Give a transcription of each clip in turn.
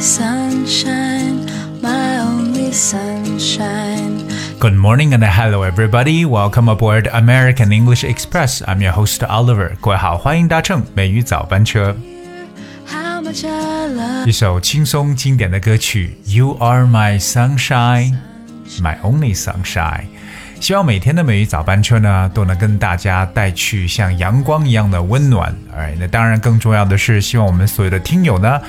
are my sunshine, my only sunshine. Good morning and hello everybody. Welcome aboard American English Express. I'm your host Oliver. 各位好，欢迎搭乘美语早班车。 How much I love 一首轻松经典的歌曲《You Are My Sunshine, My Only Sunshine》。 希望每天的美语早班车呢，都能跟大家带去像阳光一样的温暖。哎，那当然更重要的是，希望我们所有的听友呢，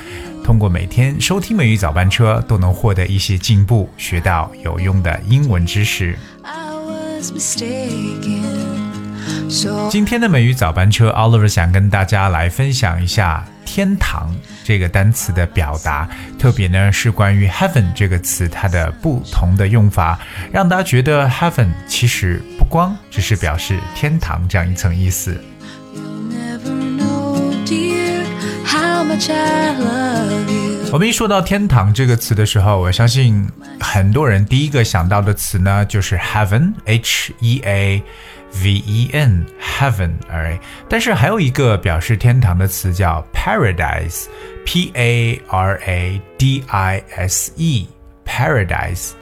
通过每天收听美语早班车，都能获得一些进步，学到有用的英文知识。今天的美语早班车，Oliver 想跟大家来分享一下“天堂”这个单词的表达，特别呢是关于 “heaven” 这个词它的不同的用法，让大家觉得 “heaven” 其实不光只是表示天堂这样一层意思。我们一说到“天堂”这个词的时候，我相信很多人第一个想到的词呢就是 “heaven”，H E A V E N，heaven，哎，但是还有一个表示天堂的词叫 paradise，P A R A D I S E，paradise。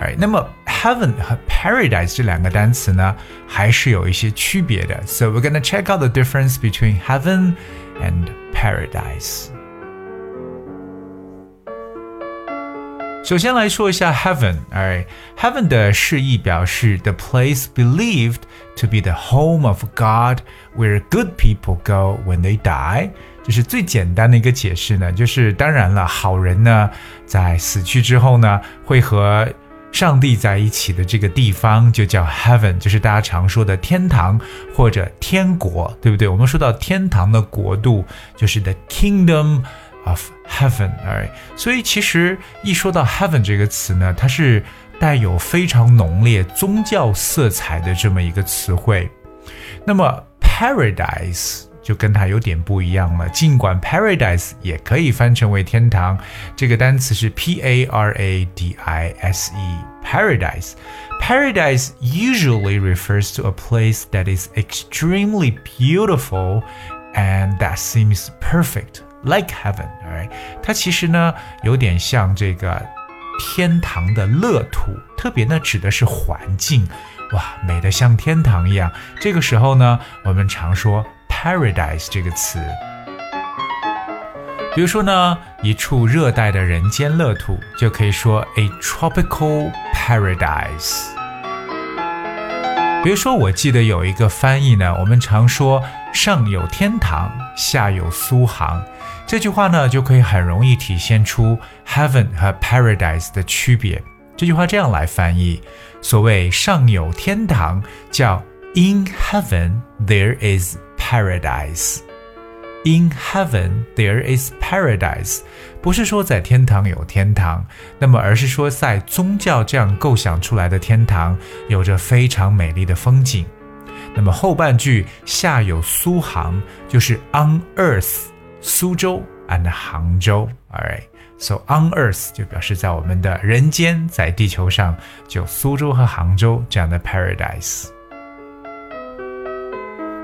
哎，那么 heaven 和 paradise 这两个单词呢，还是有一些区别的。So we're gonna check out the difference between heaven and paradise. 首先来说一下 heaven，哎，heaven 的释义表示 the place believed to be the home of God, where good people go when they die。这是最简单的一个解释呢，就是当然了，好人呢在死去之后呢，会和上帝在一起的这个地方就叫 heaven，就是大家常说的天堂或者天国，对不对？我们说到天堂的国度，就是 the kingdom of heaven，哎，所以其实一说到 heaven 这个词呢，它是带有非常浓烈宗教色彩的这么一个词汇。那么 paradise 就跟它有点不一样了。尽管 paradise 也可以翻成为天堂，这个单词是 p a r a d i s e，paradise。Paradise usually refers to a place that is extremely beautiful and that seems perfect, like heaven，right？它其实呢有点像这个天堂的乐土，特别呢指的是环境，哇，美得像天堂一样。这个时候呢，我们常说 paradise 这个词。比如说呢，一处热带的人间乐土，就可以说 a tropical paradise。比如说，我记得有一个翻译呢，我们常说“上有天堂，下有苏杭”，这句话呢就可以很容易体现出 heaven 和 paradise 的区别。这句话这样来翻译：所谓“上有天堂”，叫 “In heaven there is paradise”。In heaven there is paradise，不是说在天堂有天堂，那么而是说在宗教这样构想出来的天堂，有着非常美丽的风景。那么后半句下有苏杭，就是 on earth，苏州 and 杭州，alright，so on earth 就表示在我们的人间，在地球上，就苏州和杭州这样的 paradise。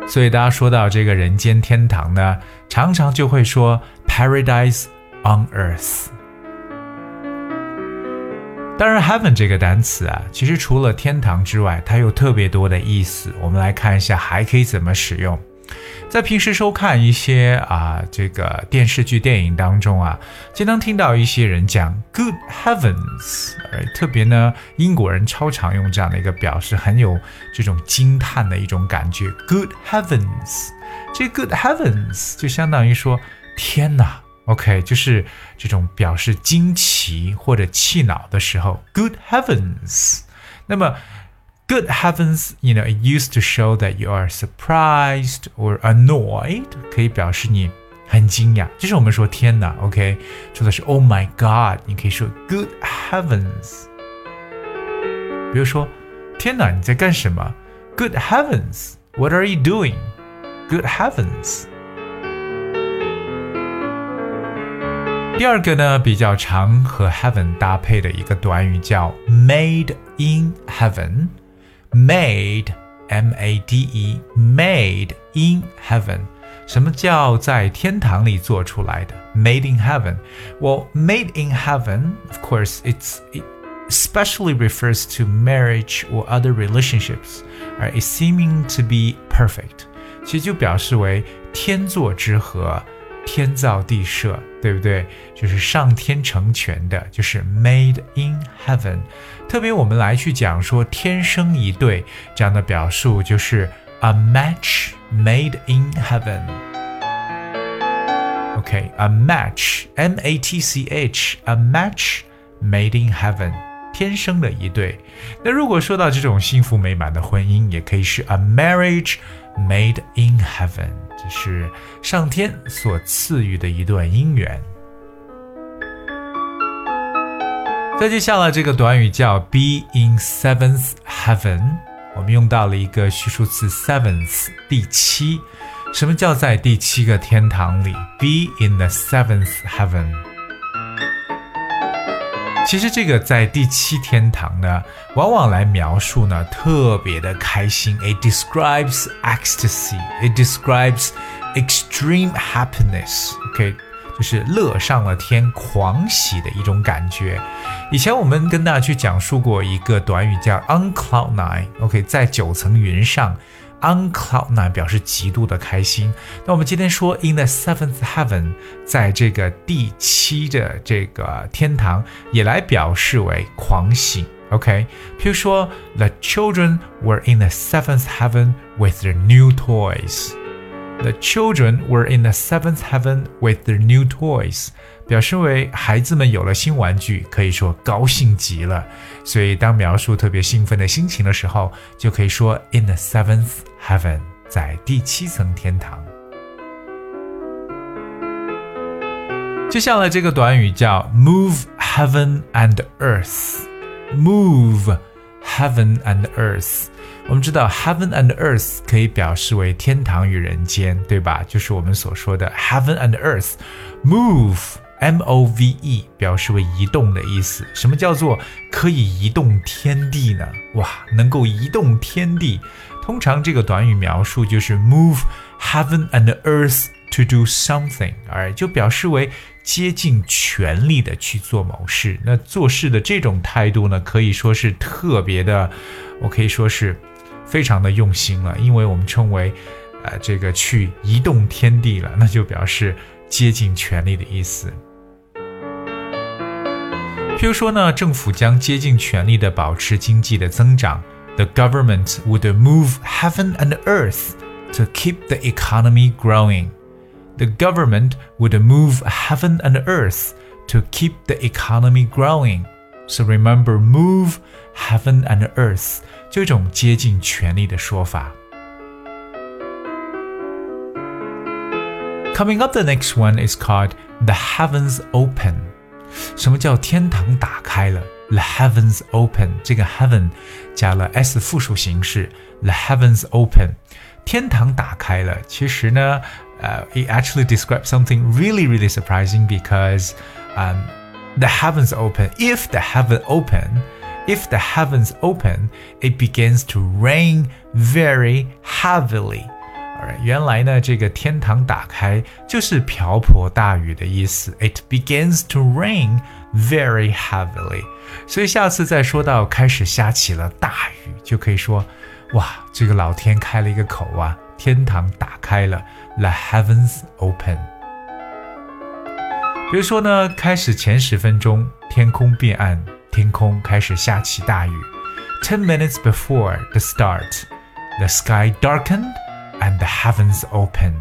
所以大家说到这个人间天堂呢，常常就会说 paradise on earth。当然，heaven 这个单词啊，其实除了天堂之外，它有特别多的意思。我们来看一下，还可以怎么使用。在平时收看一些啊这个电视剧、电影当中啊，经常听到一些人讲 “good heavens”，特别呢，英国人超常用这样的一个表示，很有这种惊叹的一种感觉。“good heavens”，这 “good heavens” 就相当于说天哪，OK，就是这种表示惊奇或者气恼的时候，“good heavens”。那么 Good heavens, you know, it used to show that you are surprised or annoyed，可以表示你很惊讶。就是我们说天哪，OK，说的是 Oh my God，你可以说 Good heavens。比如说，天哪，你在干什么？Good heavens，What are you doing? Good heavens。第二个呢，比较常和 heaven 搭配的一个短语叫 made in heaven。 made m a d e made in heaven， 什么叫在天堂里做出来的？Made in heaven. Well, made in heaven, of course, it's it especially refers to marriage or other relationships, right? It's seeming to be perfect. 其实就表示为天作之合， 天造地设，对不对？就是上天成全的，就是 made in heaven。特别我们来去讲说天生一对这样的表述，就是 a match made in heaven。OK，a match，M A T C H，a match made in heaven， 天生的一对。那如果说到这种幸福美满的婚姻，也可以是 a marriage made in heaven，这是上天所赐予的一段姻缘。再接下来这个短语叫 be in seventh heaven，我们用到了一个序数词 seventh，第七。什么叫在第七个天堂里？Be in the seventh heaven。其实这个在第七天堂呢，往往来描述呢特别的开心。It describes ecstasy. It describes extreme happiness. OK，就是乐上了天、狂喜的一种感觉。以前我们跟大家去讲述过一个短语叫 on cloud nine。OK，在九层云上。On cloud nine 表示极度的开心。那我们今天说 in the seventh heaven，在这个第七的这个天堂，也来表示为狂喜。OK，譬如说，the children were in the seventh heaven with their new toys。The children were in the seventh heaven with their new toys。 表示为孩子们有了新玩具，可以说高兴极了。所以当描述特别兴奋的心情的时候，就可以说 in the seventh heaven，在第七层天堂。接下来这个短语叫 move heaven and earth。move heaven and earth。我们知道 heaven and earth 可以表示为天堂与人间，对吧？就是我们所说的 heaven and earth。Move。Move 表示为移动的意思。什么叫做可以移动天地呢？哇，能够移动天地。通常这个短语描述就是 move heaven and earth to do something，而就表示为竭尽全力的去做某事。那做事的这种态度呢，可以说是特别的，我可以说是非常的用心了。因为我们称为，呃，这个去移动天地了，那就表示竭尽全力的意思。譬如说呢，政府将竭尽全力地保持经济的增长。The government would move heaven and earth to keep the economy growing. The government would move heaven and earth to keep the economy growing. So remember, move heaven and earth 这种竭尽全力的说法。Coming up, the next one is called the heavens open. 什么叫天堂打开了？The heavens open，这个 heaven 加了 s 复数形式，the heavens open，天堂打开了。其实呢，呃、uh,，it actually describes something really really surprising because, um, the heavens open. If the heaven open, if the heavens open, it begins to rain very heavily. 原来呢，这个天堂打开就是瓢泼大雨的意思。It begins to rain very heavily。所以下次再说到开始下起了大雨，就可以说，哇，这个老天开了一个口啊，天堂打开了，the heavens open。比如说呢，开始前十分钟，天空变暗，天空开始下起大雨。Ten minutes before the start, the sky darkened and the heavens open。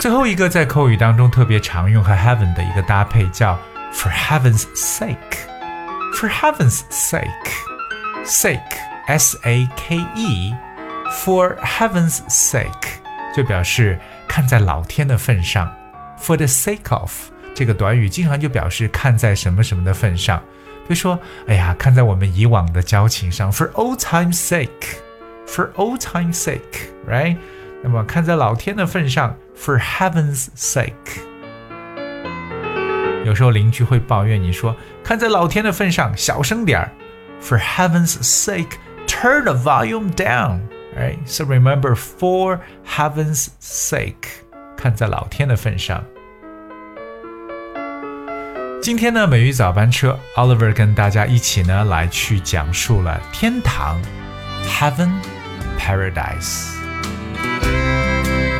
最后一个在口语当中特别常用和 heaven 的一个搭配叫 for heaven's sake。For heaven's sake，sake s a k e，for heaven's sake 就表示看在老天的份上。For the sake of 这个短语经常就表示看在什么什么的份上。比如说，哎呀，看在我们以往的交情上，for old time's sake。 for old time's sake, right？那么看在老天的份上，for heaven's sake。有时候邻居会抱怨你说，看在老天的份上，小声点儿。For heaven's sake, turn the volume down. Right? So remember for heaven's sake，看在老天的份上。今天呢，美语早班车，Oliver 跟大家一起呢来去讲述了天堂，Heaven Paradise。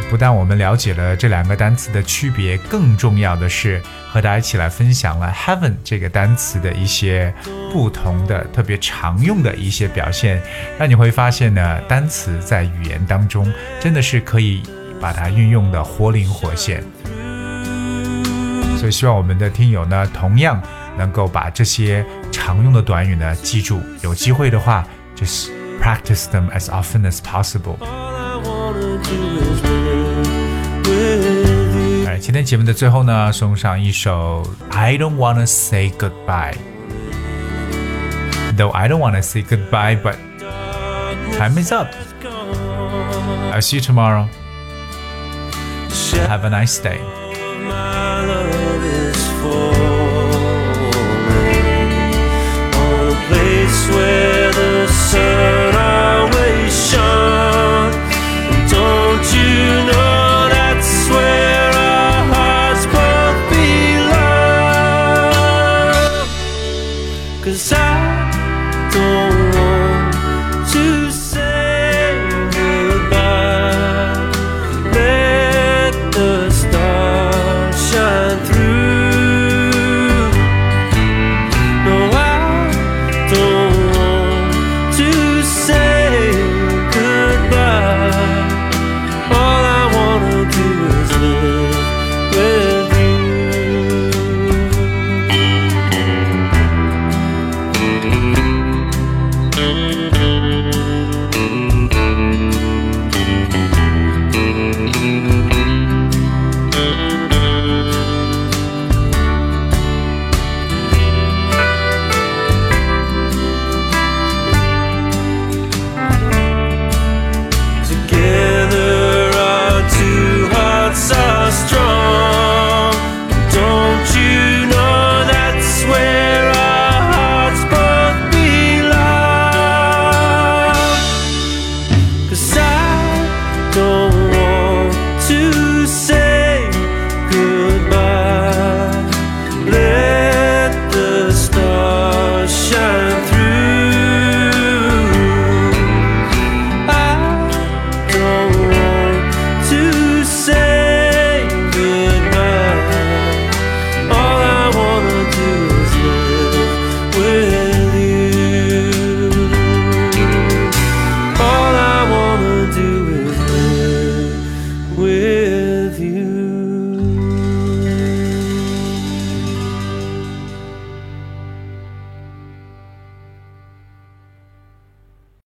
不但我们了解了这两个单词的区别，更重要的是和大家一起来分享了 heaven 这个单词的一些不同的、特别常用的一些表现，让你会发现呢，单词在语言当中真的是可以把它运用的活灵活现。所以希望我们的听友呢，同样能够把这些常用的短语呢记住，有机会的话就是 practice them as often as possible。哎，今天节目的最后呢，送上一首《I Don't Wanna Say Goodbye》。Though I don't wanna say goodbye, but time is up. I'll see you tomorrow. Have a nice day.